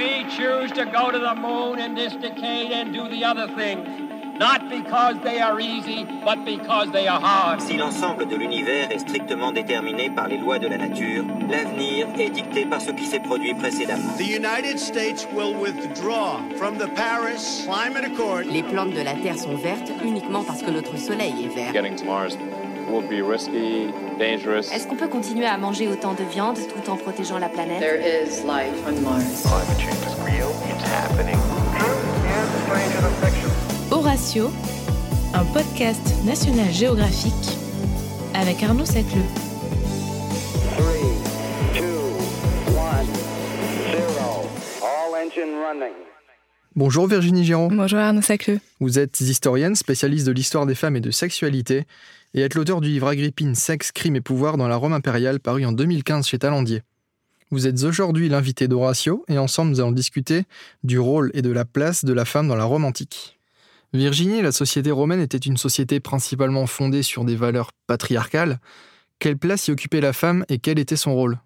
We choose to go to the moon in this decade and do the other things. Not because they are easy, but because they are hard. Si l'ensemble de l'univers est strictement déterminé par les lois de la nature, l'avenir est dicté par ce qui s'est produit précédemment. The United States will withdraw from the Paris Climate Accord. Les plantes de la Terre sont vertes uniquement parce que notre soleil est vert. Getting to Mars will be risky, dangerous. Est-ce qu'on peut continuer à manger autant de viande tout en protégeant la planète? There is life on Mars. Climate change is real. It's happening. Horatio, un podcast national géographique avec Arnaud Sacleux. Bonjour Virginie Giron. Bonjour Arnaud Sacleux. Vous êtes historienne, spécialiste de l'histoire des femmes et de sexualité, et êtes l'auteur du livre Agrippine, Sexe, Crime et Pouvoir dans la Rome impériale, paru en 2015 chez Talandier. Vous êtes aujourd'hui l'invité d'Horatio, et ensemble nous allons discuter du rôle et de la place de la femme dans la Rome antique. Virginie, la société romaine était une société principalement fondée sur des valeurs patriarcales. Quelle place y occupait la femme et quel était son rôle?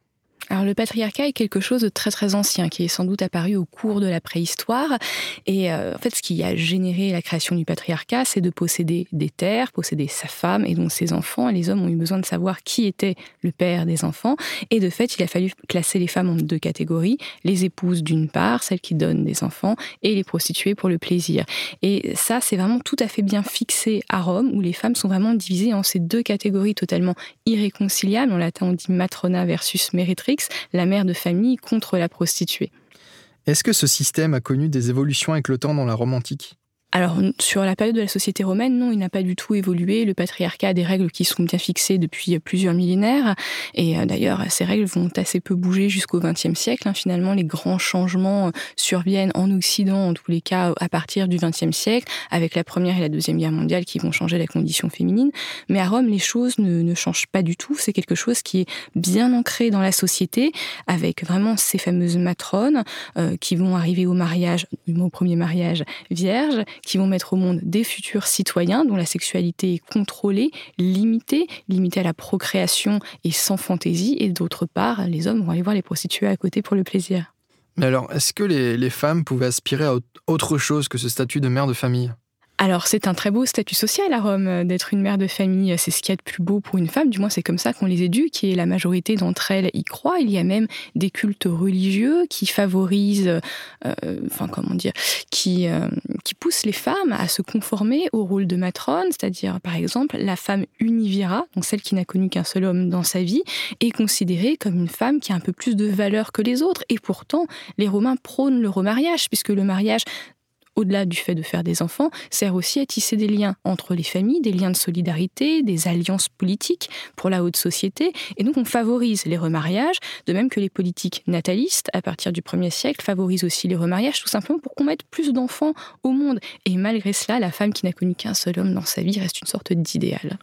Alors le patriarcat est quelque chose de très très ancien qui est sans doute apparu au cours de la préhistoire. Et euh, en fait ce qui a généré la création du patriarcat c'est de posséder des terres, posséder sa femme et donc ses enfants. Les hommes ont eu besoin de savoir qui était le père des enfants. Et de fait il a fallu classer les femmes en deux catégories, les épouses d'une part, celles qui donnent des enfants et les prostituées pour le plaisir. Et ça c'est vraiment tout à fait bien fixé à Rome où les femmes sont vraiment divisées en ces deux catégories totalement irréconciliables. En latin on dit matrona versus la mère de famille contre la prostituée. Est-ce que ce système a connu des évolutions avec le temps dans la Rome antique? Alors, sur la période de la société romaine, non, il n'a pas du tout évolué. Le patriarcat a des règles qui sont bien fixées depuis plusieurs millénaires. Et euh, d'ailleurs, ces règles vont assez peu bouger jusqu'au XXe siècle. Hein. Finalement, les grands changements euh, surviennent en Occident, en tous les cas, à partir du XXe siècle, avec la Première et la Deuxième Guerre mondiale qui vont changer la condition féminine. Mais à Rome, les choses ne, changent pas du tout. C'est quelque chose qui est bien ancré dans la société, avec vraiment ces fameuses matrones euh, qui vont arriver au mariage, au premier mariage vierge, qui vont mettre au monde des futurs citoyens dont la sexualité est contrôlée, limitée, limitée à la procréation et sans fantaisie, et d'autre part, les hommes vont aller voir les prostituées à côté pour le plaisir. Mais alors, est-ce que les, les femmes pouvaient aspirer à autre chose que ce statut de mère de famille? Alors c'est un très beau statut social à Rome euh, d'être une mère de famille, c'est ce qu'il y a de plus beau pour une femme, du moins c'est comme ça qu'on les éduque et la majorité d'entre elles y croient. Il y a même des cultes religieux qui favorisent, euh, enfin comment dire, qui, euh, qui poussent les femmes à se conformer au rôle de matrone, c'est-à-dire par exemple la femme univira, donc celle qui n'a connu qu'un seul homme dans sa vie, est considérée comme une femme qui a un peu plus de valeur que les autres. Et pourtant les Romains prônent le remariage puisque le mariage au-delà du fait de faire des enfants, sert aussi à tisser des liens entre les familles, des liens de solidarité, des alliances politiques pour la haute société. Et donc on favorise les remariages, de même que les politiques natalistes, à partir du 1er siècle, favorisent aussi les remariages, tout simplement pour qu'on mette plus d'enfants au monde. Et malgré cela, la femme qui n'a connu qu'un seul homme dans sa vie reste une sorte d'idéal.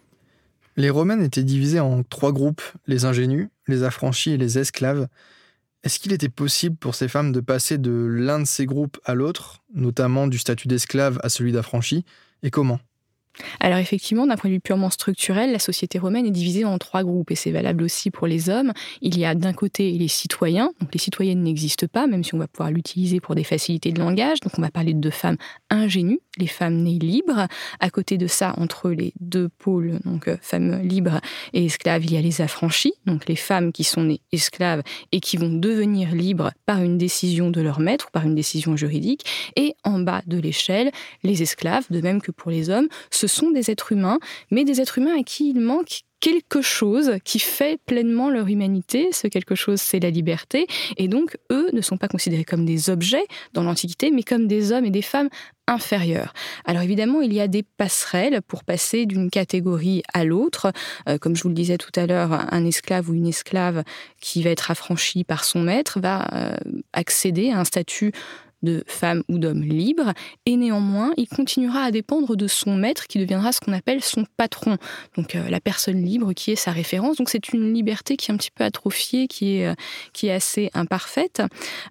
Les Romaines étaient divisées en trois groupes, les ingénus, les affranchis et les esclaves. Est-ce qu'il était possible pour ces femmes de passer de l'un de ces groupes à l'autre, notamment du statut d'esclave à celui d'affranchi, et comment? Alors effectivement, d'un point de vue purement structurel, la société romaine est divisée en trois groupes et c'est valable aussi pour les hommes. Il y a d'un côté les citoyens, donc les citoyennes n'existent pas, même si on va pouvoir l'utiliser pour des facilités de langage. Donc on va parler de femmes ingénues, les femmes nées libres. À côté de ça, entre les deux pôles, donc euh, femmes libres et esclaves, il y a les affranchis, donc les femmes qui sont nées esclaves et qui vont devenir libres par une décision de leur maître ou par une décision juridique. Et en bas de l'échelle, les esclaves, de même que pour les hommes, ce sont des êtres humains, mais des êtres humains à qui il manque quelque chose qui fait pleinement leur humanité. Ce quelque chose, c'est la liberté. Et donc, eux ne sont pas considérés comme des objets dans l'Antiquité, mais comme des hommes et des femmes inférieurs. Alors évidemment, il y a des passerelles pour passer d'une catégorie à l'autre. Euh, comme je vous le disais tout à l'heure, un esclave ou une esclave qui va être affranchi par son maître va euh, accéder à un statut de femme ou d'homme libre, et néanmoins, il continuera à dépendre de son maître qui deviendra ce qu'on appelle son patron, donc euh, la personne libre qui est sa référence. Donc c'est une liberté qui est un petit peu atrophiée, qui est, euh, qui est assez imparfaite,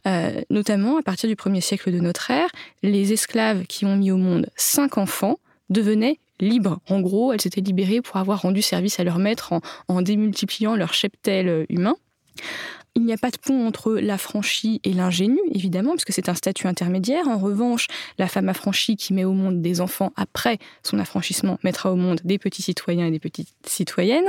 euh, notamment à partir du 1er siècle de notre ère, les esclaves qui ont mis au monde cinq enfants devenaient libres. En gros, elles s'étaient libérées pour avoir rendu service à leur maître en, en démultipliant leur cheptel humain. Il n'y a pas de pont entre l'affranchi et l'ingénu, évidemment, puisque c'est un statut intermédiaire. En revanche, la femme affranchie qui met au monde des enfants après son affranchissement mettra au monde des petits citoyens et des petites citoyennes.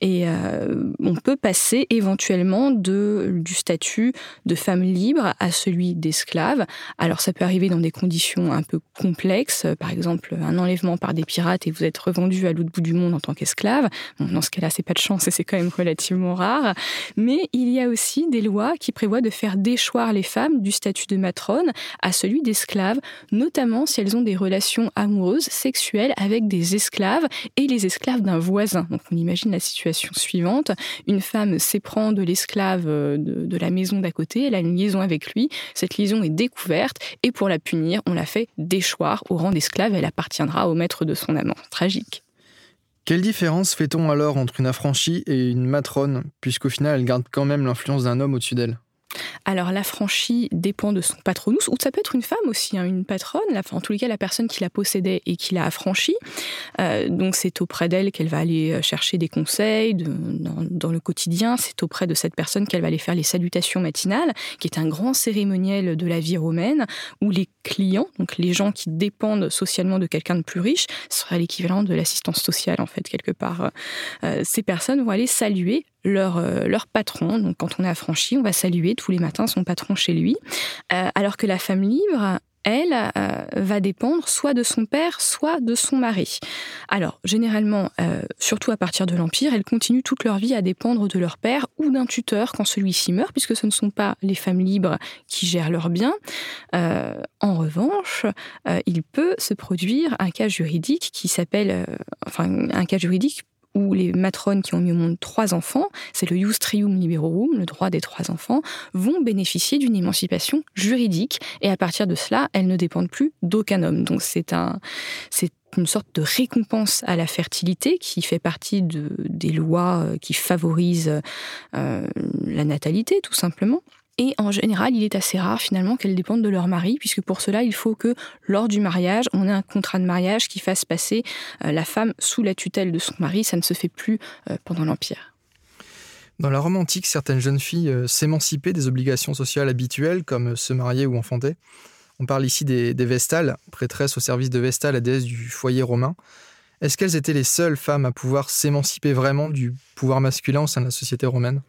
Et euh, on peut passer éventuellement de, du statut de femme libre à celui d'esclave. Alors ça peut arriver dans des conditions un peu complexes, par exemple un enlèvement par des pirates et vous êtes revendu à l'autre bout du monde en tant qu'esclave. dans ce cas-là, c'est pas de chance et c'est quand même relativement rare. Mais il y a aussi des lois qui prévoient de faire déchoir les femmes du statut de matrone à celui d'esclave, notamment si elles ont des relations amoureuses, sexuelles avec des esclaves et les esclaves d'un voisin. Donc on imagine la situation suivante. Une femme s'éprend de l'esclave euh, de, de la maison d'à côté, elle a une liaison avec lui, cette liaison est découverte et pour la punir, on la fait déchoir au rang d'esclave, elle appartiendra au maître de son amant. Tragique. Quelle différence fait-on alors entre une affranchie et une matrone, puisqu'au final elle garde quand même l'influence d'un homme au-dessus d'elle alors l'affranchi dépend de son patronus, ou ça peut être une femme aussi, hein, une patronne, en tous les cas la personne qui la possédait et qui l'a affranchie. Euh, donc c'est auprès d'elle qu'elle va aller euh, chercher des conseils dans, le quotidien, c'est auprès de cette personne qu'elle va aller faire les salutations matinales, qui est un grand cérémoniel de la vie romaine, où les clients, donc les gens qui dépendent socialement de quelqu'un de plus riche, sera l'équivalent de l'assistance sociale en fait quelque part. Euh, ces personnes vont aller saluer leur, euh, leur patron. Donc, quand on est affranchi, on va saluer tous les matins son patron chez lui. Euh, alors que la femme libre, elle, euh, va dépendre soit de son père, soit de son mari. Alors, généralement, surtout à partir de l'Empire, elles continuent toute leur vie à dépendre de leur père ou d'un tuteur quand celui-ci meurt, puisque ce ne sont pas les femmes libres qui gèrent leurs biens. en revanche, il peut se produire un cas juridique qui s'appelle, enfin, un cas juridique où les matrones qui ont mis au monde trois enfants, c'est le Ius Trium Liberorum, le droit des trois enfants, vont bénéficier d'une émancipation juridique et à partir de cela, elles ne dépendent plus d'aucun homme. Donc c'est un, c'est une sorte de récompense à la fertilité qui fait partie de, des lois euh, qui favorisent euh, la natalité, tout simplement. Et en général, il est assez rare finalement qu'elles dépendent de leur mari, puisque pour cela, il faut que lors du mariage, on ait un contrat de mariage qui fasse passer euh, la femme sous la tutelle de son mari. Ça ne se fait plus euh, pendant l'Empire. Dans la Rome antique, certaines jeunes filles euh, s'émancipaient des obligations sociales habituelles, comme se marier ou enfanter. On parle ici des, Vestales, prêtresses au service de Vestale, la déesse du foyer romain. Est-ce qu'elles étaient les seules femmes à pouvoir s'émanciper vraiment du pouvoir masculin au sein de la société romaine?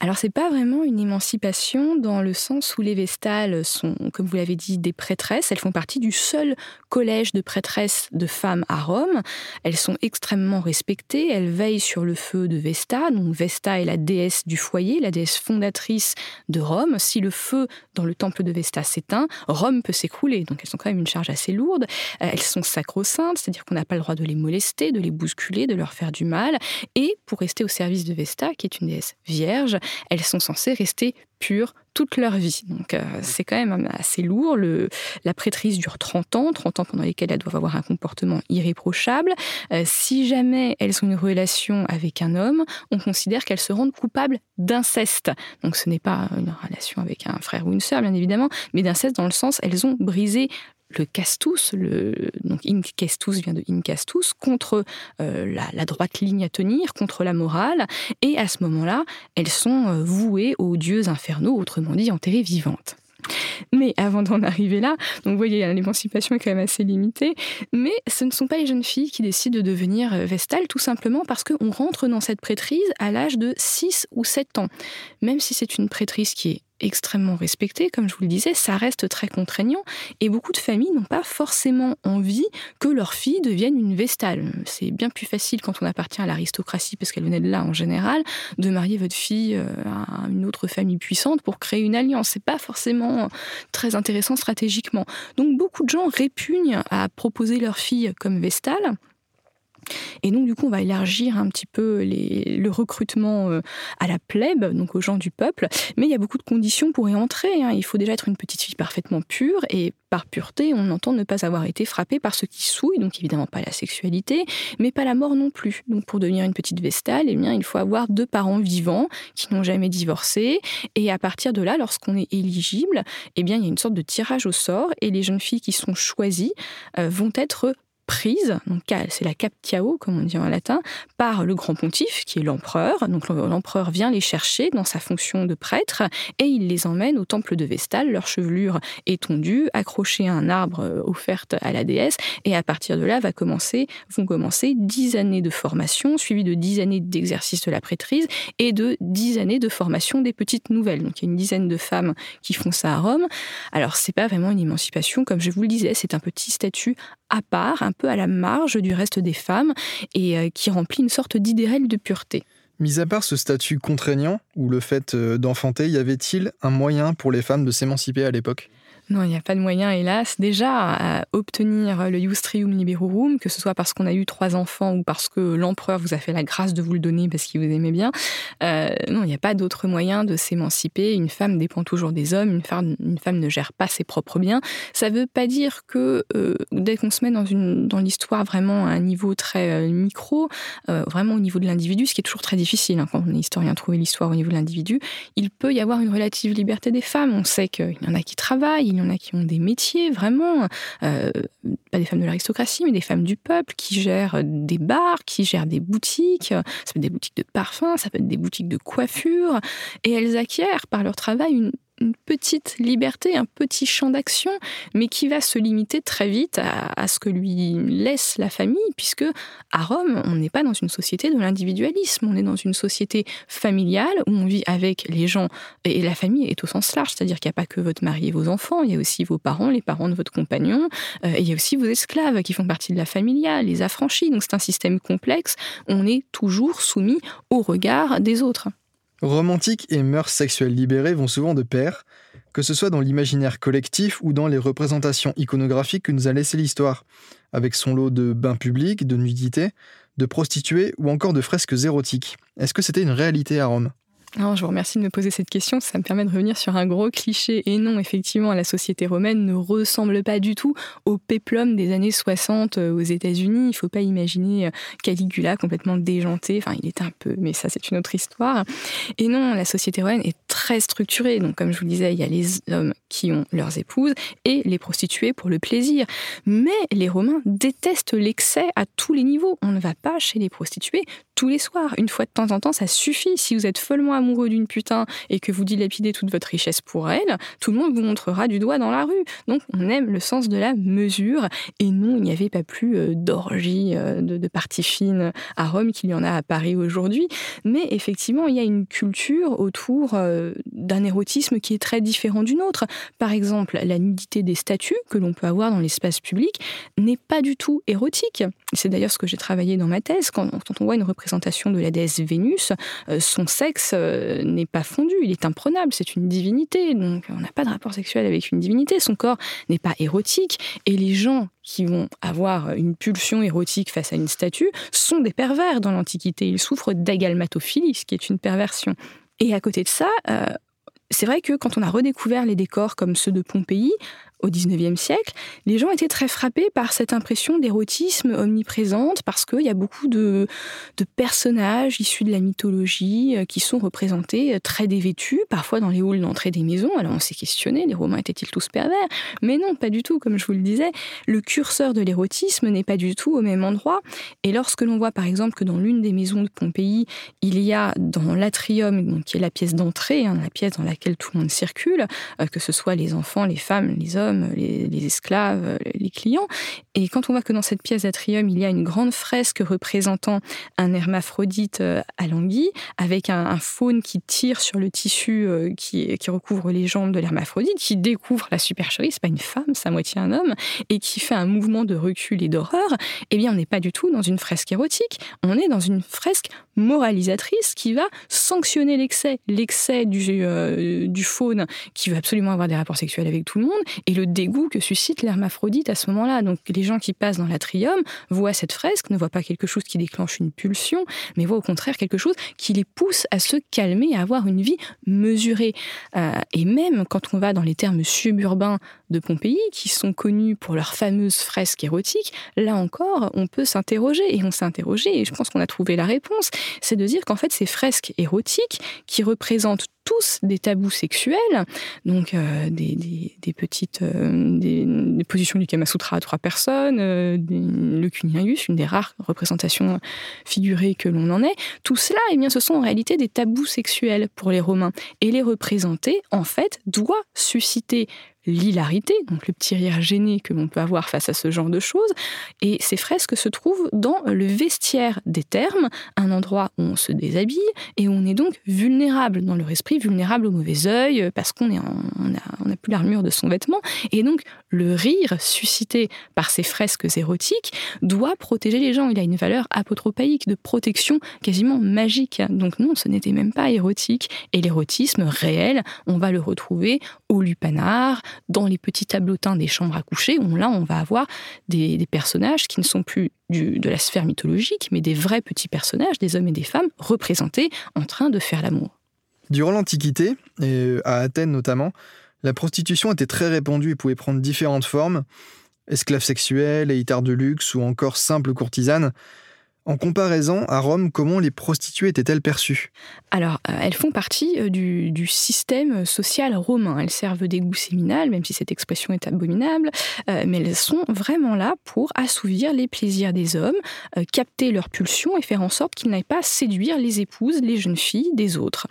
Alors c'est pas vraiment une émancipation dans le sens où les Vestales sont, comme vous l'avez dit, des prêtresses. Elles font partie du seul collège de prêtresses de femmes à Rome. Elles sont extrêmement respectées. Elles veillent sur le feu de Vesta. Donc Vesta est la déesse du foyer, la déesse fondatrice de Rome. Si le feu dans le temple de Vesta s'éteint, Rome peut s'écrouler. Donc elles sont quand même une charge assez lourde. Euh, elles sont sacro-saintes, c'est-à-dire qu'on n'a pas le droit de les molester, de les bousculer, de leur faire du mal. Et pour rester au service de Vesta, qui est une déesse vierge, elles sont censées rester pures toute leur vie. Donc euh, c'est quand même assez lourd. Le, la prêtrise dure 30 ans, 30 ans pendant lesquels elles doivent avoir un comportement irréprochable. Euh, si jamais elles ont une relation avec un homme, on considère qu'elles se rendent coupables d'inceste. Donc ce n'est pas une relation avec un frère ou une sœur, bien évidemment, mais d'inceste dans le sens elles ont brisé le castus, donc incastus vient de incastus, contre euh, la, droite ligne à tenir, contre la morale, et à ce moment-là, elles sont euh, vouées aux dieux infernaux, autrement dit enterrées vivantes. Mais avant d'en arriver là, donc vous voyez, l'émancipation est quand même assez limitée, mais ce ne sont pas les jeunes filles qui décident de devenir euh, vestales, tout simplement parce qu'on rentre dans cette prêtrise à l'âge de 6 ou 7 ans. Même si c'est une prêtrise qui est extrêmement respecté, comme je vous le disais, ça reste très contraignant et beaucoup de familles n'ont pas forcément envie que leur fille devienne une vestale. C'est bien plus facile quand on appartient à l'aristocratie, parce qu'elle venait de là en général, de marier votre fille euh, à une autre famille puissante pour créer une alliance. C'est pas forcément très intéressant stratégiquement. Donc beaucoup de gens répugnent à proposer leur fille comme vestale. Et donc, du coup, on va élargir un petit peu le recrutement euh, à la plèbe, donc aux gens du peuple. Mais il y a beaucoup de conditions pour y entrer. Hein. Il faut déjà être une petite fille parfaitement pure. Et par pureté, on entend ne pas avoir été frappée par ce qui souille. Donc, évidemment, pas la sexualité, mais pas la mort non plus. Donc, pour devenir une petite vestale, eh bien, il faut avoir deux parents vivants qui n'ont jamais divorcé. Et à partir de là, lorsqu'on est éligible, eh bien, il y a une sorte de tirage au sort. Et les jeunes filles qui sont choisies euh, vont être prise, donc c'est la captiao, comme on dit en latin, par le grand pontife, qui est l'empereur. Donc l'empereur vient les chercher dans sa fonction de prêtre et il les emmène au temple de Vestale, leur chevelure est tondue, accrochée à un arbre euh, offerte à la déesse, et à partir de là va commencer, vont commencer dix années de formation, suivies de dix années d'exercice de la prêtrise et de dix années de formation des petites nouvelles. Donc il y a une dizaine de femmes qui font ça à Rome. Alors c'est pas vraiment une émancipation, comme je vous le disais, c'est un petit statut à part, un peu à la marge du reste des femmes, et euh, qui remplit une sorte d'idéal de pureté. Mis à part ce statut contraignant, ou le fait euh, d'enfanter, y avait-il un moyen pour les femmes de s'émanciper à l'époque? Non, il n'y a pas de moyen, hélas, déjà à obtenir le Justrium Liberorum, que ce soit parce qu'on a eu trois enfants ou parce que l'empereur vous a fait la grâce de vous le donner parce qu'il vous aimait bien. Euh, non, il n'y a pas d'autre moyen de s'émanciper. Une femme dépend toujours des hommes, une femme, ne gère pas ses propres biens. Ça ne veut pas dire que euh, dès qu'on se met dans l'histoire vraiment à un niveau très euh, micro, vraiment au niveau de l'individu, ce qui est toujours très difficile hein, quand on est historien, trouver l'histoire au niveau de l'individu, il peut y avoir une relative liberté des femmes. On sait qu'il y en a qui travaillent, il y en a qui ont des métiers vraiment, euh, pas des femmes de l'aristocratie, mais des femmes du peuple qui gèrent des bars, qui gèrent des boutiques, ça peut être des boutiques de parfums, ça peut être des boutiques de coiffure, et elles acquièrent par leur travail une, une petite liberté, un petit champ d'action, mais qui va se limiter très vite à, ce que lui laisse la famille, puisque à Rome, on n'est pas dans une société de l'individualisme, on est dans une société familiale où on vit avec les gens, et la famille est au sens large, c'est-à-dire qu'il n'y a pas que votre mari et vos enfants, il y a aussi vos parents, les parents de votre compagnon, euh, il y a aussi vos esclaves qui font partie de la familia, les affranchis, donc c'est un système complexe, on est toujours soumis au regard des autres. Romantique et mœurs sexuelles libérées vont souvent de pair, que ce soit dans l'imaginaire collectif ou dans les représentations iconographiques que nous a laissé l'histoire, avec son lot de bains publics, de nudité, de prostituées ou encore de fresques érotiques. Est-ce que c'était une réalité à Rome? Je vous remercie de me poser cette question. Ça me permet de revenir sur un gros cliché. Et non, effectivement, la société romaine ne ressemble pas du tout au péplum des années 60 euh, aux États-Unis. Il ne faut pas imaginer euh, Caligula complètement déjanté. Enfin, il est un peu, mais ça, c'est une autre histoire. Et non, la société romaine est très structurée. Donc, comme je vous le disais, il y a les hommes qui ont leurs épouses et les prostituées pour le plaisir. Mais les Romains détestent l'excès à tous les niveaux. On ne va pas chez les prostituées tous les soirs. Une fois de temps en temps, ça suffit. Si vous êtes follement amoureux d'une putain et que vous dilapidez toute votre richesse pour elle, tout le monde vous montrera du doigt dans la rue. Donc on aime le sens de la mesure. Et non, il n'y avait pas plus euh, d'orgie, euh, de, de parties fines à Rome qu'il y en a à Paris aujourd'hui. Mais effectivement, il y a une culture autour euh, d'un érotisme qui est très différent d'une autre. Par exemple, la nudité des statues que l'on peut avoir dans l'espace public n'est pas du tout érotique. C'est d'ailleurs ce que j'ai travaillé dans ma thèse. Quand, quand on voit une représentation de la déesse Vénus, son sexe n'est pas fondu, il est imprenable, c'est une divinité, donc on n'a pas de rapport sexuel avec une divinité, son corps n'est pas érotique, et les gens qui vont avoir une pulsion érotique face à une statue sont des pervers dans l'Antiquité, ils souffrent d'agalmatophilie, ce qui est une perversion. Et à côté de ça, euh, c'est vrai que quand on a redécouvert les décors comme ceux de Pompéi, au XIXe siècle, les gens étaient très frappés par cette impression d'érotisme omniprésente parce qu'il y a beaucoup de, personnages issus de la mythologie euh, qui sont représentés euh, très dévêtus, parfois dans les halls d'entrée des maisons. Alors on s'est questionné, les Romains étaient-ils tous pervers? Mais non, pas du tout, comme je vous le disais. Le curseur de l'érotisme n'est pas du tout au même endroit. Et lorsque l'on voit par exemple que dans l'une des maisons de Pompéi, il y a dans l'atrium, qui est la pièce d'entrée, hein, la pièce dans laquelle tout le monde circule, euh, que ce soit les enfants, les femmes, les hommes, les, esclaves, les clients. Et quand on voit que dans cette pièce d'atrium, il y a une grande fresque représentant un hermaphrodite euh, à l'anguille, avec un, faune qui tire sur le tissu euh, qui, recouvre les jambes de l'hermaphrodite, qui découvre la supercherie, c'est pas une femme, c'est à moitié un homme, et qui fait un mouvement de recul et d'horreur, eh bien, on n'est pas du tout dans une fresque érotique, on est dans une fresque moralisatrice qui va sanctionner l'excès, l'excès du, euh, du faune qui veut absolument avoir des rapports sexuels avec tout le monde, et le dégoût que suscite l'hermaphrodite à ce moment-là. Donc les gens qui passent dans l'atrium voient cette fresque, ne voient pas quelque chose qui déclenche une pulsion, mais voient au contraire quelque chose qui les pousse à se calmer, à avoir une vie mesurée. Euh, et même quand on va dans les termes suburbains de Pompéi, qui sont connus pour leurs fameuses fresques érotiques, là encore, on peut s'interroger, et on s'est interrogé, et je pense qu'on a trouvé la réponse, c'est de dire qu'en fait ces fresques érotiques, qui représentent tous des tabous sexuels, donc euh, des, petites euh, des, positions du Kama Sutra à trois personnes, euh, le cunilingus, une des rares représentations figurées que l'on en ait. Tout cela, eh bien, ce sont en réalité des tabous sexuels pour les Romains. Et les représenter, en fait, doit susciter l'hilarité, donc le petit rire gêné que l'on peut avoir face à ce genre de choses. Et ces fresques se trouvent dans le vestiaire des termes, un endroit où on se déshabille et où on est donc vulnérable dans leur esprit, vulnérable au mauvais œil, parce qu'on est n'a plus l'armure de son vêtement. Et donc le rire suscité par ces fresques érotiques doit protéger les gens. Il a une valeur apotropaïque de protection quasiment magique. Donc non, ce n'était même pas érotique. Et l'érotisme réel, on va le retrouver au lupanar, dans les petits tableautins des chambres à coucher, où là, on va avoir des, personnages qui ne sont plus de la sphère mythologique, mais des vrais petits personnages, des hommes et des femmes, représentés en train de faire l'amour. Durant l'Antiquité, et à Athènes notamment, la prostitution était très répandue et pouvait prendre différentes formes esclaves sexuels, éhitards de luxe ou encore simples courtisanes. En comparaison, à Rome, comment les prostituées étaient-elles perçues? Alors, euh, elles font partie euh, du, système social romain. Elles servent des goûts séminales, même si cette expression est abominable, euh, mais elles sont vraiment là pour assouvir les plaisirs des hommes, capter leurs pulsions et faire en sorte qu'ils n'aillent pas séduire les épouses, les jeunes filles des autres.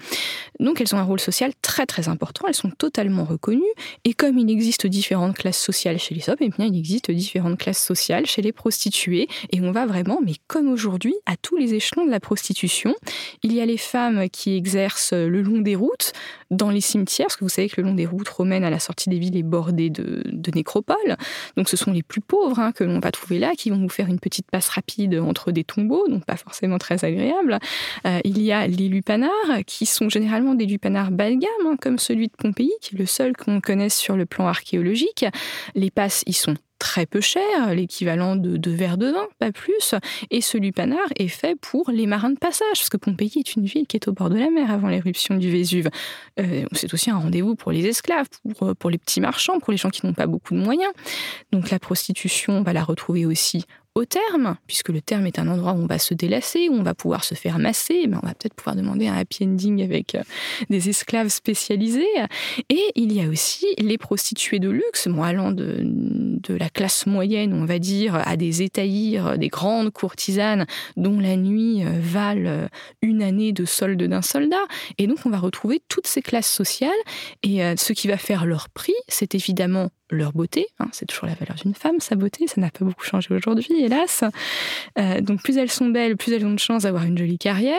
Donc, elles ont un rôle social très très important, elles sont totalement reconnues, et comme il existe différentes classes sociales chez les hommes, eh bien, il existe différentes classes sociales chez les prostituées, et on va vraiment, mais comme aujourd'hui, aujourd'hui à tous les échelons de la prostitution. Il y a les femmes qui exercent le long des routes, dans les cimetières, parce que vous savez que le long des routes romaines à la sortie des villes est bordé de, nécropoles. Donc ce sont les plus pauvres hein, que l'on va trouver là, qui vont vous faire une petite passe rapide entre des tombeaux, donc pas forcément très agréable. Euh, il y a les lupanars, qui sont généralement des lupanars bas de gamme, hein, comme celui de Pompéi, qui est le seul qu'on connaisse sur le plan archéologique. Les passes y sont très peu cher, l'équivalent de deux verres de vin, pas plus. Et ce lupanar est fait pour les marins de passage, parce que Pompéi est une ville qui est au bord de la mer avant l'éruption du Vésuve. Euh, c'est aussi un rendez-vous pour les esclaves, pour, pour les petits marchands, pour les gens qui n'ont pas beaucoup de moyens. Donc la prostitution, on va la retrouver aussi au terme, puisque le terme est un endroit où on va se délasser, où on va pouvoir se faire masser, mais on va peut-être pouvoir demander un happy ending avec euh, des esclaves spécialisés. Et il y a aussi les prostituées de luxe, allant de, la classe moyenne, on va dire, à des étaïrs, des grandes courtisanes, dont la nuit euh, valent euh, une année de solde d'un soldat. Et donc on va retrouver toutes ces classes sociales, et ce qui va faire leur prix, c'est évidemment leur beauté. Hein, c'est toujours la valeur d'une femme, sa beauté, ça n'a pas beaucoup changé aujourd'hui, hélas. Euh, donc plus elles sont belles, plus elles ont de chance d'avoir une jolie carrière,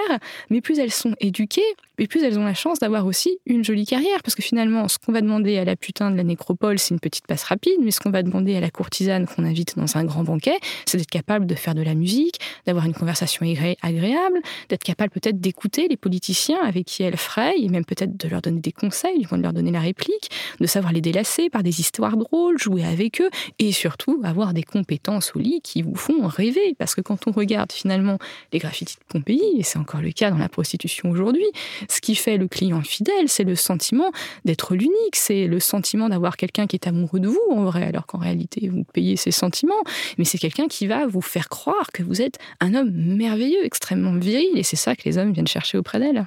mais plus elles sont éduquées, et plus elles ont la chance d'avoir aussi une jolie carrière. Parce que finalement, ce qu'on va demander à la putain de la nécropole, c'est une petite passe rapide, mais ce qu'on va demander à la courtisane qu'on invite dans un grand banquet, c'est d'être capable de faire de la musique, d'avoir une conversation agréable, d'être capable peut-être d'écouter les politiciens avec qui elle fraye, et même peut-être de leur donner des conseils, du moins de leur donner la réplique, de savoir les délasser par des histoires jouer avec eux, et surtout avoir des compétences au lit qui vous font rêver. Parce que quand on regarde finalement les graffitis de Pompéi, et c'est encore le cas dans la prostitution aujourd'hui, ce qui fait le client fidèle, c'est le sentiment d'être l'unique, c'est le sentiment d'avoir quelqu'un qui est amoureux de vous en vrai, alors qu'en réalité vous payez ses sentiments, mais c'est quelqu'un qui va vous faire croire que vous êtes un homme merveilleux, extrêmement viril, et c'est ça que les hommes viennent chercher auprès d'elle.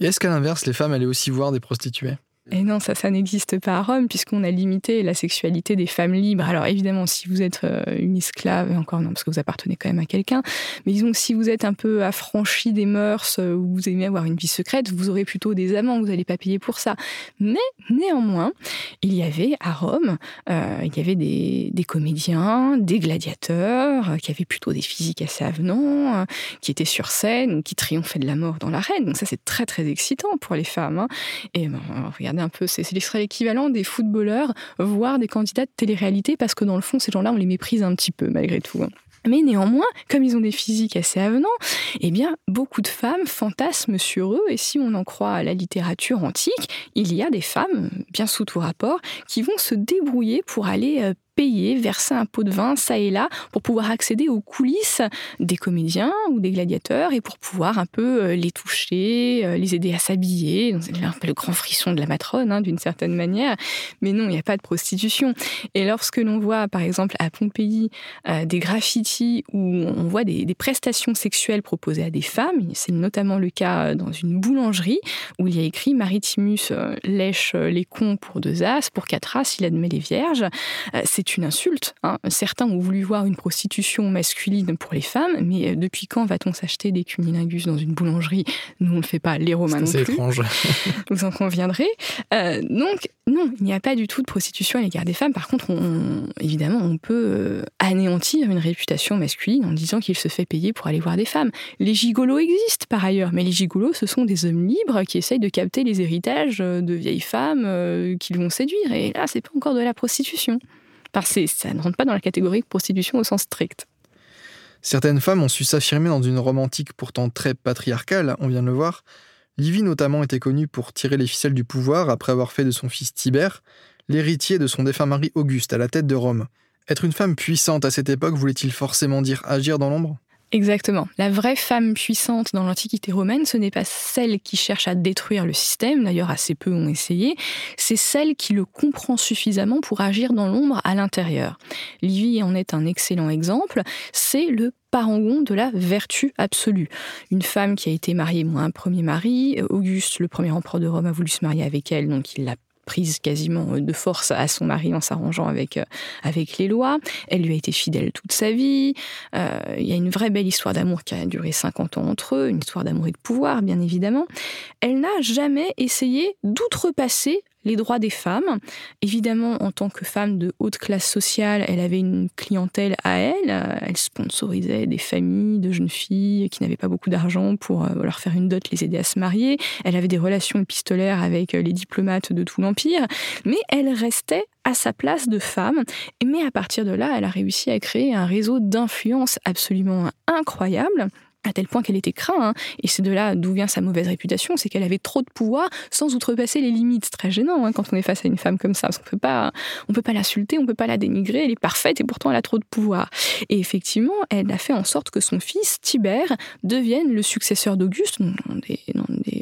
Et est-ce qu'à l'inverse, les femmes allaient aussi voir des prostituées? Et non, ça, ça n'existe pas à Rome, puisqu'on a limité la sexualité des femmes libres. Alors évidemment, si vous êtes euh, une esclave, encore non, parce que vous appartenez quand même à quelqu'un, mais disons si vous êtes un peu affranchi des mœurs, euh, ou vous aimez avoir une vie secrète, vous aurez plutôt des amants, vous n'allez pas payer pour ça. Mais néanmoins, il y avait à Rome, euh, il y avait des, comédiens, des gladiateurs, qui avaient plutôt des physiques assez avenants, qui étaient sur scène, qui triomphaient de la mort dans l'arène. Donc ça, c'est très très excitant pour les femmes. Hein. Et ben, un peu, c'est l'équivalent des footballeurs, voire des candidats de télé-réalité, parce que dans le fond, ces gens-là, on les méprise un petit peu malgré tout. Hein. Mais néanmoins, comme ils ont des physiques assez avenants, eh bien, beaucoup de femmes fantasment sur eux, et si on en croit à la littérature antique, il y a des femmes, bien sous tout rapport, qui vont se débrouiller pour aller euh, payer, verser un pot de vin, ça et là, pour pouvoir accéder aux coulisses des comédiens ou des gladiateurs et pour pouvoir un peu euh, les toucher, euh, les aider à s'habiller. C'est un peu le grand frisson de la matrone, hein, d'une certaine manière. Mais non, il n'y a pas de prostitution. Et lorsque l'on voit, par exemple, à Pompéi, euh, des graffitis où on voit des, prestations sexuelles proposées à des femmes, c'est notamment le cas dans une boulangerie où il y a écrit Maritimus lèche les cons pour deux as, pour quatre as, il admet les vierges. C'est une insulte. Hein. Certains ont voulu voir une prostitution masculine pour les femmes, mais euh, depuis quand va-t-on s'acheter des cunilingus dans une boulangerie? Nous, on ne le fait pas, les Romains non C'est plus. étrange. Vous en conviendrez. Euh, donc, non, il n'y a pas du tout de prostitution à l'égard des femmes. Par contre, on, évidemment, on peut euh, anéantir une réputation masculine en disant qu'il se fait payer pour aller voir des femmes. Les gigolos existent par ailleurs, mais les gigolos, ce sont des hommes libres qui essayent de capter les héritages de vieilles femmes qu'ils vont séduire. Et là, c'est pas encore de la prostitution. Parce que ça ne rentre pas dans la catégorie prostitution au sens strict. Certaines femmes ont su s'affirmer dans une Rome antique pourtant très patriarcale, on vient de le voir. Livie notamment était connue pour tirer les ficelles du pouvoir après avoir fait de son fils Tibère l'héritier de son défunt mari Auguste à la tête de Rome. Être une femme puissante à cette époque voulait-il forcément dire agir dans l'ombre? Exactement. La vraie femme puissante dans l'Antiquité romaine, ce n'est pas celle qui cherche à détruire le système, d'ailleurs assez peu ont essayé, c'est celle qui le comprend suffisamment pour agir dans l'ombre à l'intérieur. Livie en est un excellent exemple, c'est le parangon de la vertu absolue. Une femme qui a été mariée, moi, un premier mari, Auguste, le premier empereur de Rome, a voulu se marier avec elle, donc il l'a prise quasiment euh, de force à son mari en s'arrangeant avec, euh, avec les lois. Elle lui a été fidèle toute sa vie. Euh, il y a une vraie belle histoire d'amour qui a duré 50 ans entre eux, une histoire d'amour et de pouvoir, bien évidemment. Elle n'a jamais essayé d'outrepasser les droits des femmes. Évidemment, en tant que femme de haute classe sociale, elle avait une clientèle à elle. Elle sponsorisait des familles de jeunes filles qui n'avaient pas beaucoup d'argent pour euh, leur faire une dot, les aider à se marier. Elle avait des relations épistolaires avec euh, les diplomates de tout l'Empire. Mais elle restait à sa place de femme. Mais à partir de là, elle a réussi à créer un réseau d'influence absolument incroyable à tel point qu'elle était crainte, hein. et c'est de là d'où vient sa mauvaise réputation, c'est qu'elle avait trop de pouvoir sans outrepasser les limites. C'est très gênant hein, quand on est face à une femme comme ça, parce qu'on peut pas, on peut pas l'insulter, on peut pas la dénigrer, elle est parfaite et pourtant elle a trop de pouvoir. Et effectivement, elle a fait en sorte que son fils Tibère devienne le successeur d'Auguste, dans des,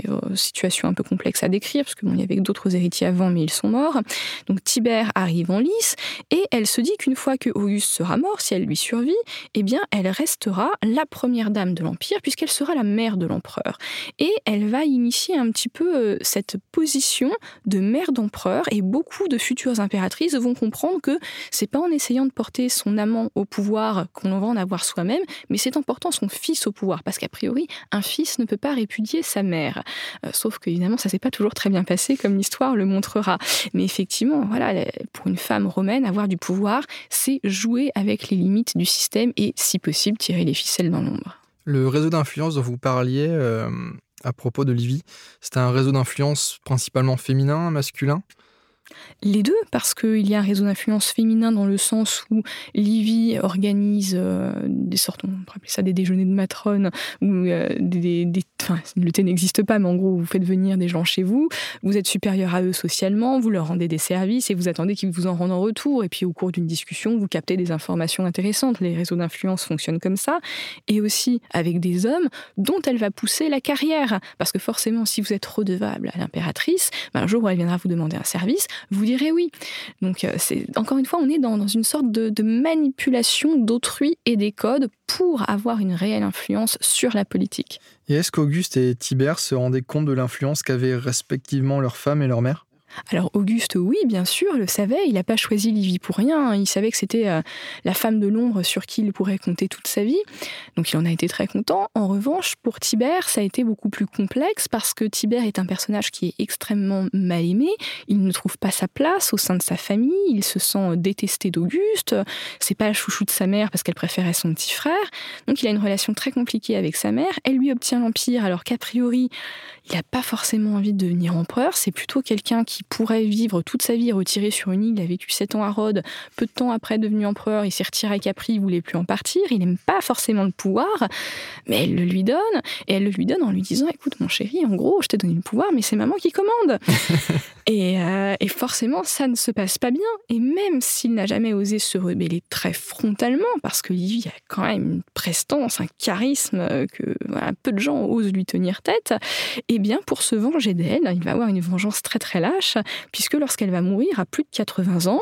euh, situations un peu complexes à décrire, parce que bon, il y avait d'autres héritiers avant, mais ils sont morts. Donc Tibère arrive en lice, et elle se dit qu'une fois que Auguste sera mort, si elle lui survit, eh bien, elle restera la première dame de l'Empire, puisqu'elle sera la mère de l'empereur. Et elle va initier un petit peu euh, cette position de mère d'empereur, et beaucoup de futures impératrices vont comprendre que c'est pas en essayant de porter son amant au pouvoir qu'on va en avoir soi-même, mais c'est en portant son fils au pouvoir, parce qu'a priori, un fils ne peut pas répudier sa mère. Euh, sauf qu'évidemment, ça s'est pas toujours très bien passé, comme l'histoire le montrera. Mais effectivement, voilà, pour une femme romaine, avoir du pouvoir, c'est jouer avec les limites du système et, si possible, tirer les ficelles dans l'ombre. Le réseau d'influence dont vous parliez euh, à propos de Livy, c'était un réseau d'influence principalement féminin, masculin? Les deux, parce qu'il y a un réseau d'influence féminin dans le sens où Livy organise euh, des sortes, on ça des déjeuners de matrone, où euh, le thé n'existe pas, mais en gros, vous faites venir des gens chez vous, vous êtes supérieur à eux socialement, vous leur rendez des services et vous attendez qu'ils vous en rendent en retour. Et puis au cours d'une discussion, vous captez des informations intéressantes. Les réseaux d'influence fonctionnent comme ça. Et aussi avec des hommes dont elle va pousser la carrière. Parce que forcément, si vous êtes redevable à l'impératrice, ben, un jour elle viendra vous demander un service, vous direz oui. Donc, euh, c'est encore une fois, on est dans, une sorte de, de manipulation d'autrui et des codes pour avoir une réelle influence sur la politique. Et est-ce qu'Auguste et Tibère se rendaient compte de l'influence qu'avaient respectivement leur femme et leur mère alors Auguste, oui, bien sûr, le savait, il n'a pas choisi Livy pour rien, il savait que c'était euh, la femme de l'ombre sur qui il pourrait compter toute sa vie, donc il en a été très content. En revanche, pour Tibère, ça a été beaucoup plus complexe parce que Tibère est un personnage qui est extrêmement mal aimé, il ne trouve pas sa place au sein de sa famille, il se sent détesté d'Auguste, c'est pas le chouchou de sa mère parce qu'elle préférait son petit frère, donc il a une relation très compliquée avec sa mère, elle lui obtient l'Empire alors qu'a priori, il n'a pas forcément envie de devenir empereur, c'est plutôt quelqu'un qui qui pourrait vivre toute sa vie retiré sur une île. Il a vécu sept ans à Rhodes. Peu de temps après, devenu empereur, il s'est retiré à Capri. Il voulait plus en partir. Il n'aime pas forcément le pouvoir, mais elle le lui donne. Et elle le lui donne en lui disant Écoute, mon chéri, en gros, je t'ai donné le pouvoir, mais c'est maman qui commande. Euh, et, forcément, ça ne se passe pas bien. Et même s'il n'a jamais osé se rebeller très frontalement, parce que Livy a quand même une prestance, un charisme euh, que peu de gens osent lui tenir tête, eh bien, pour se venger d'elle, il va avoir une vengeance très très lâche, puisque lorsqu'elle va mourir à plus de 80 ans,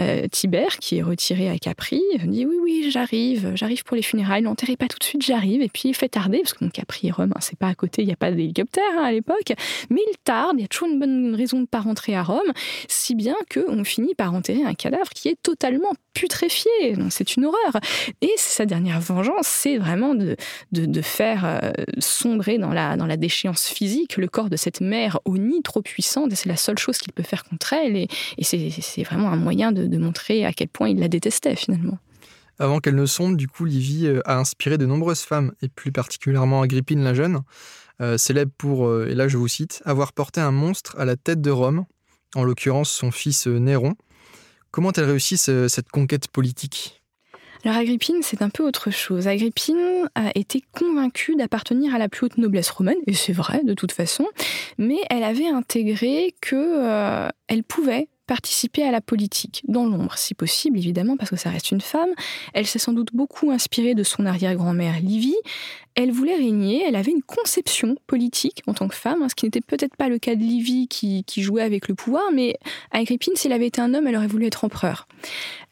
euh, Tibère, qui est retiré à Capri, dit Oui, oui, j'arrive, j'arrive pour les funérailles, n'enterrez pas tout de suite, j'arrive. Et puis il fait tarder, parce que Capri et Rome, hein, c'est pas à côté, il n'y a pas d'hélicoptère hein, à l'époque, mais il tarde, il y a toujours une bonne raison de rentrer à Rome, si bien qu'on finit par enterrer un cadavre qui est totalement putréfié. C'est une horreur. Et sa dernière vengeance, c'est vraiment de, de, faire euh, sombrer dans la, dans la déchéance physique le corps de cette mère au nid trop puissante. Et c'est la seule chose qu'il peut faire contre elle. Et, c'est vraiment un moyen de, montrer à quel point il la détestait finalement. Avant qu'elle ne sonde, du coup, Livy euh, a inspiré de nombreuses femmes, et plus particulièrement Agrippine la jeune, euh, célèbre pour, et là je vous cite, avoir porté un monstre à la tête de Rome, en l'occurrence son fils euh, Néron. Comment elle réussit cette conquête politique? Alors Agrippine, c'est un peu autre chose. Agrippine a été convaincue d'appartenir à la plus haute noblesse romaine, et c'est vrai de toute façon, mais elle avait intégré que euh, elle pouvait participer à la politique, dans l'ombre, si possible, évidemment, parce que ça reste une femme. Elle s'est sans doute beaucoup inspirée de son arrière-grand-mère Livy. Elle voulait régner, elle avait une conception politique en tant que femme, hein, ce qui n'était peut-être pas le cas de Livy qui, qui jouait avec le pouvoir, mais Agrippine, s'il avait été un homme, elle aurait voulu être empereur.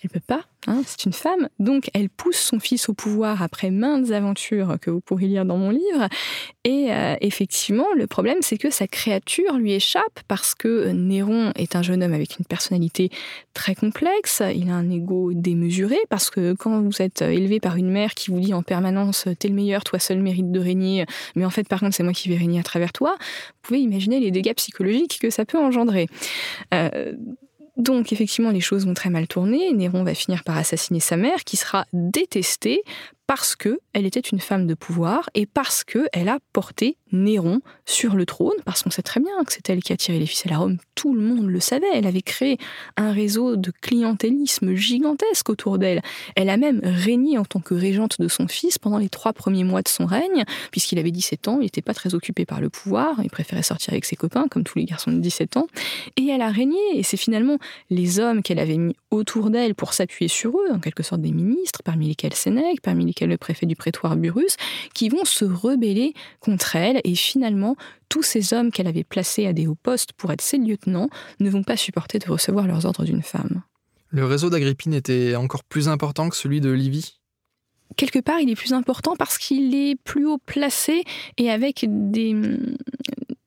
Elle peut pas, hein, c'est une femme, donc elle pousse son fils au pouvoir après maintes aventures que vous pourrez lire dans mon livre. Et euh, effectivement, le problème, c'est que sa créature lui échappe parce que Néron est un jeune homme avec une personnalité très complexe, il a un ego démesuré, parce que quand vous êtes élevé par une mère qui vous dit en permanence T'es le meilleur, toi seul mérite de régner, mais en fait, par contre, c'est moi qui vais régner à travers toi, vous pouvez imaginer les dégâts psychologiques que ça peut engendrer. Euh, donc effectivement, les choses vont très mal tourner. Néron va finir par assassiner sa mère, qui sera détestée parce que elle était une femme de pouvoir et parce que elle a porté Néron sur le trône, parce qu'on sait très bien que c'est elle qui a tiré les ficelles à Rome. Tout le monde le savait. Elle avait créé un réseau de clientélisme gigantesque autour d'elle. Elle a même régné en tant que régente de son fils pendant les trois premiers mois de son règne, puisqu'il avait 17 ans, il n'était pas très occupé par le pouvoir, il préférait sortir avec ses copains, comme tous les garçons de 17 ans. Et elle a régné, et c'est finalement les hommes qu'elle avait mis autour d'elle pour s'appuyer sur eux, en quelque sorte des ministres, parmi lesquels Sénèque, parmi lesquels le préfet du prétoire Burrus, qui vont se rebeller contre elle et finalement tous ces hommes qu'elle avait placés à des hauts postes pour être ses lieutenants ne vont pas supporter de recevoir leurs ordres d'une femme. Le réseau d'Agrippine était encore plus important que celui de Livy? Quelque part, il est plus important parce qu'il est plus haut placé et avec des,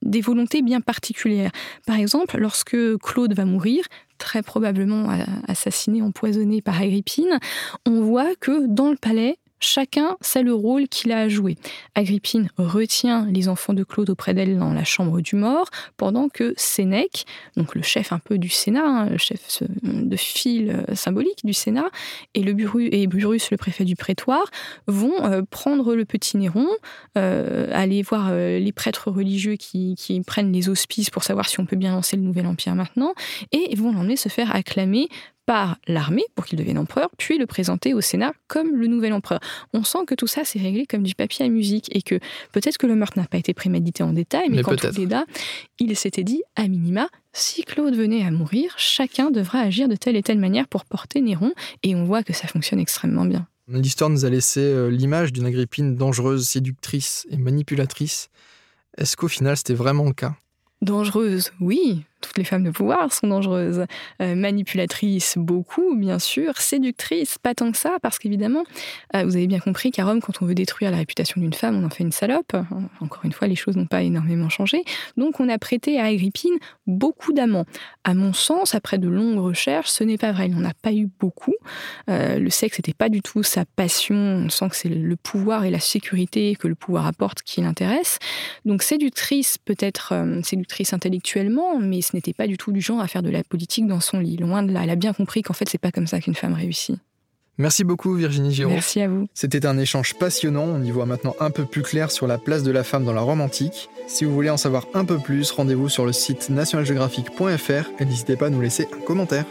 des volontés bien particulières. Par exemple, lorsque Claude va mourir, très probablement assassiné, empoisonné par Agrippine, on voit que dans le palais, Chacun sait le rôle qu'il a à jouer. Agrippine retient les enfants de Claude auprès d'elle dans la chambre du mort, pendant que Sénèque, donc le chef un peu du Sénat, hein, le chef de file euh, symbolique du Sénat, et, le Burus, le préfet du prétoire, vont euh, prendre le petit Néron, euh, aller voir les prêtres religieux qui, qui prennent les auspices pour savoir si on peut bien lancer le nouvel empire maintenant, et vont l'emmener se faire acclamer par l'armée pour qu'il devienne empereur, puis le présenter au Sénat comme le nouvel empereur. On sent que tout ça s'est réglé comme du papier à musique et que peut-être que le meurtre n'a pas été prémédité en détail, mais, quand tout est là, il s'était dit, à minima, si Claude venait à mourir, chacun devra agir de telle et telle manière pour porter Néron, et on voit que ça fonctionne extrêmement bien. L'histoire nous a laissé euh, l'image d'une Agrippine dangereuse, séductrice et manipulatrice. Est-ce qu'au final c'était vraiment le cas? Dangereuse, oui, toutes les femmes de pouvoir sont dangereuses. Euh, manipulatrices, beaucoup, bien sûr. Séductrices, pas tant que ça, parce qu'évidemment, euh, vous avez bien compris qu'à Rome, quand on veut détruire la réputation d'une femme, on en fait une salope. Encore une fois, les choses n'ont pas énormément changé. Donc, on a prêté à Agrippine beaucoup d'amants. À mon sens, après de longues recherches, ce n'est pas vrai. Il n'en a pas eu beaucoup. Euh, le sexe n'était pas du tout sa passion. On sent que c'est le pouvoir et la sécurité que le pouvoir apporte qui l'intéresse. Donc, séductrice, peut-être séductrice intellectuellement, mais ce n'était pas du tout du genre à faire de la politique dans son lit. Loin de là, elle a bien compris qu'en fait, c'est pas comme ça qu'une femme réussit. Merci beaucoup Virginie Giraud. Merci à vous. C'était un échange passionnant, on y voit maintenant un peu plus clair sur la place de la femme dans la Rome antique. Si vous voulez en savoir un peu plus, rendez-vous sur le site nationalgeographique.fr et n'hésitez pas à nous laisser un commentaire.